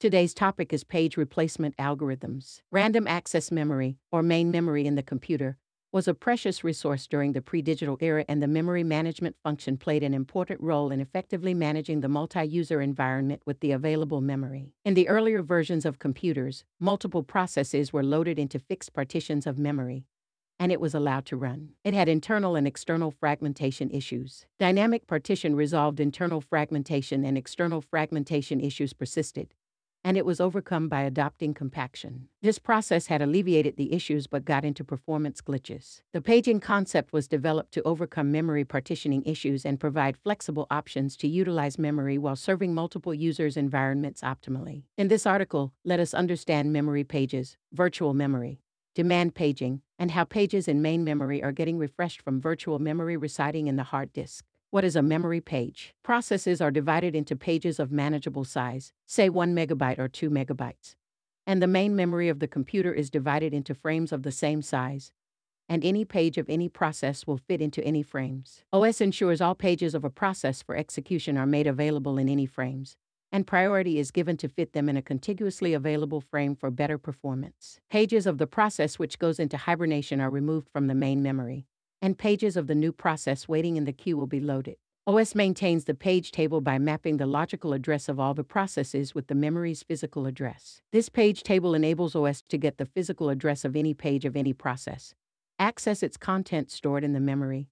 Today's topic is page replacement algorithms. Random access memory, or main memory in the computer, was a precious resource during the pre digital era, and the memory management function played an important role in effectively managing the multi user environment with the available memory. In the earlier versions of computers, multiple processes were loaded into fixed partitions of memory, and it was allowed to run. It had internal and external fragmentation issues. Dynamic partition resolved internal fragmentation, and external fragmentation issues persisted and it was overcome by adopting compaction. This process had alleviated the issues but got into performance glitches. The paging concept was developed to overcome memory partitioning issues and provide flexible options to utilize memory while serving multiple users' environments optimally. In this article, let us understand memory pages, virtual memory, demand paging, and how pages in main memory are getting refreshed from virtual memory residing in the hard disk. What is a memory page? Processes are divided into pages of manageable size, say 1 megabyte or 2 megabytes. And the main memory of the computer is divided into frames of the same size. And any page of any process will fit into any frames. OS ensures all pages of a process for execution are made available in any frames, and priority is given to fit them in a contiguously available frame for better performance. Pages of the process which goes into hibernation are removed from the main memory and pages of the new process waiting in the queue will be loaded. OS maintains the page table by mapping the logical address of all the processes with the memory's physical address. This page table enables OS to get the physical address of any page of any process, access its content stored in the memory,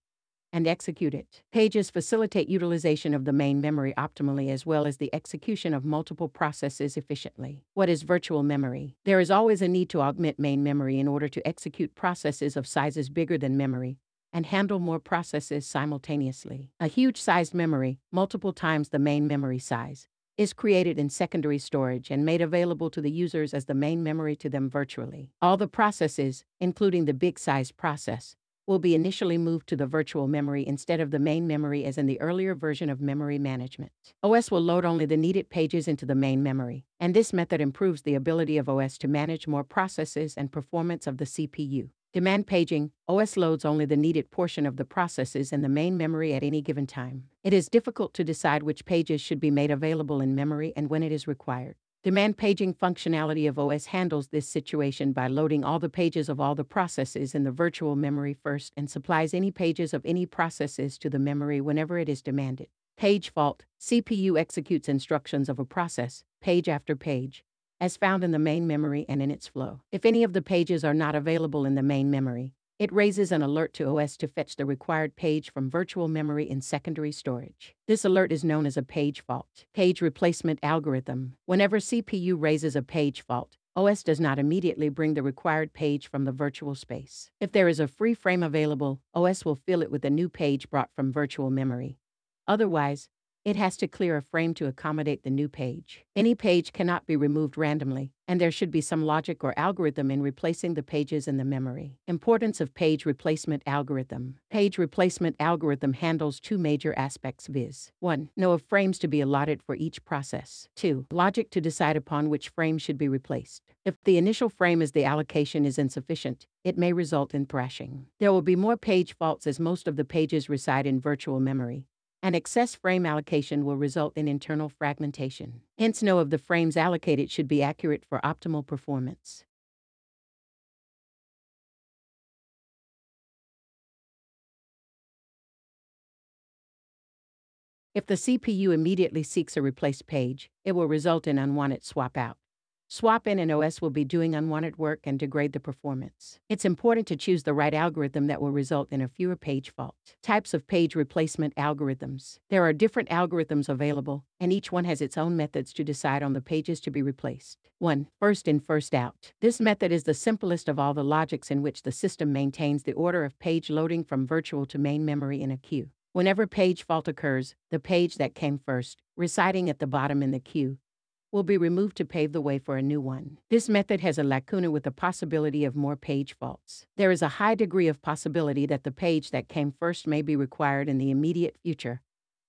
and execute it. Pages facilitate utilization of the main memory optimally as well as the execution of multiple processes efficiently. What is virtual memory? There is always a need to augment main memory in order to execute processes of sizes bigger than memory, and handle more processes simultaneously. A huge sized memory, multiple times the main memory size, is created in secondary storage and made available to the users as the main memory to them virtually. All the processes, including the big sized process, will be initially moved to the virtual memory instead of the main memory as in the earlier version of memory management. OS will load only the needed pages into the main memory, and this method improves the ability of OS to manage more processes and performance of the CPU. Demand paging, OS loads only the needed portion of the processes in the main memory at any given time. It is difficult to decide which pages should be made available in memory and when it is required. Demand paging functionality of OS handles this situation by loading all the pages of all the processes in the virtual memory first and supplies any pages of any processes to the memory whenever it is demanded. Page fault CPU executes instructions of a process, page after page, as found in the main memory and in its flow. If any of the pages are not available in the main memory, it raises an alert to OS to fetch the required page from virtual memory in secondary storage. This alert is known as a page fault. Page replacement algorithm. Whenever CPU raises a page fault, OS does not immediately bring the required page from the virtual space. If there is a free frame available, OS will fill it with a new page brought from virtual memory. Otherwise, it has to clear a frame to accommodate the new page. Any page cannot be removed randomly, and there should be some logic or algorithm in replacing the pages in the memory. Importance of page replacement algorithm. Page replacement algorithm handles two major aspects viz. 1. Know of frames to be allotted for each process. 2. Logic to decide upon which frame should be replaced. If the initial frame as the allocation is insufficient, it may result in thrashing. There will be more page faults as most of the pages reside in virtual memory, an excess frame allocation will result in internal fragmentation. Hence, no of the frames allocated should be accurate for optimal performance. If the CPU immediately seeks a replaced page, it will result in unwanted swap out. Swap in and OS will be doing unwanted work and degrade the performance. It's important to choose the right algorithm that will result in a fewer page fault. Types of page replacement algorithms. There are different algorithms available, and each one has its own methods to decide on the pages to be replaced. 1. First in, first out. This method is the simplest of all the logics in which the system maintains the order of page loading from virtual to main memory in a queue. Whenever page fault occurs, the page that came first, residing at the bottom in the queue, will be removed to pave the way for a new one. This method has a lacuna with the possibility of more page faults. There is a high degree of possibility that the page that came first may be required in the immediate future,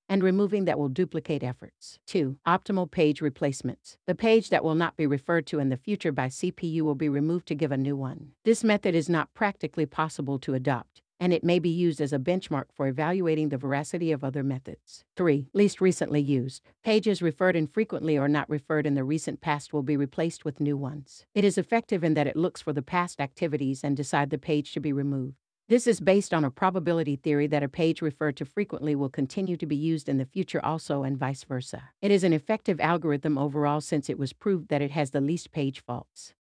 and removing that will duplicate efforts. 2. Optimal page replacements. The page that will not be referred to in the future by CPU will be removed to give a new one. This method is not practically possible to adopt and it may be used as a benchmark for evaluating the veracity of other methods. 3. Least recently used. Pages referred infrequently or not referred in the recent past will be replaced with new ones. It is effective in that it looks for the past activities and decide the page to be removed. This is based on a probability theory that a page referred to frequently will continue to be used in the future also and vice versa. It is an effective algorithm overall since it was proved that it has the least page faults.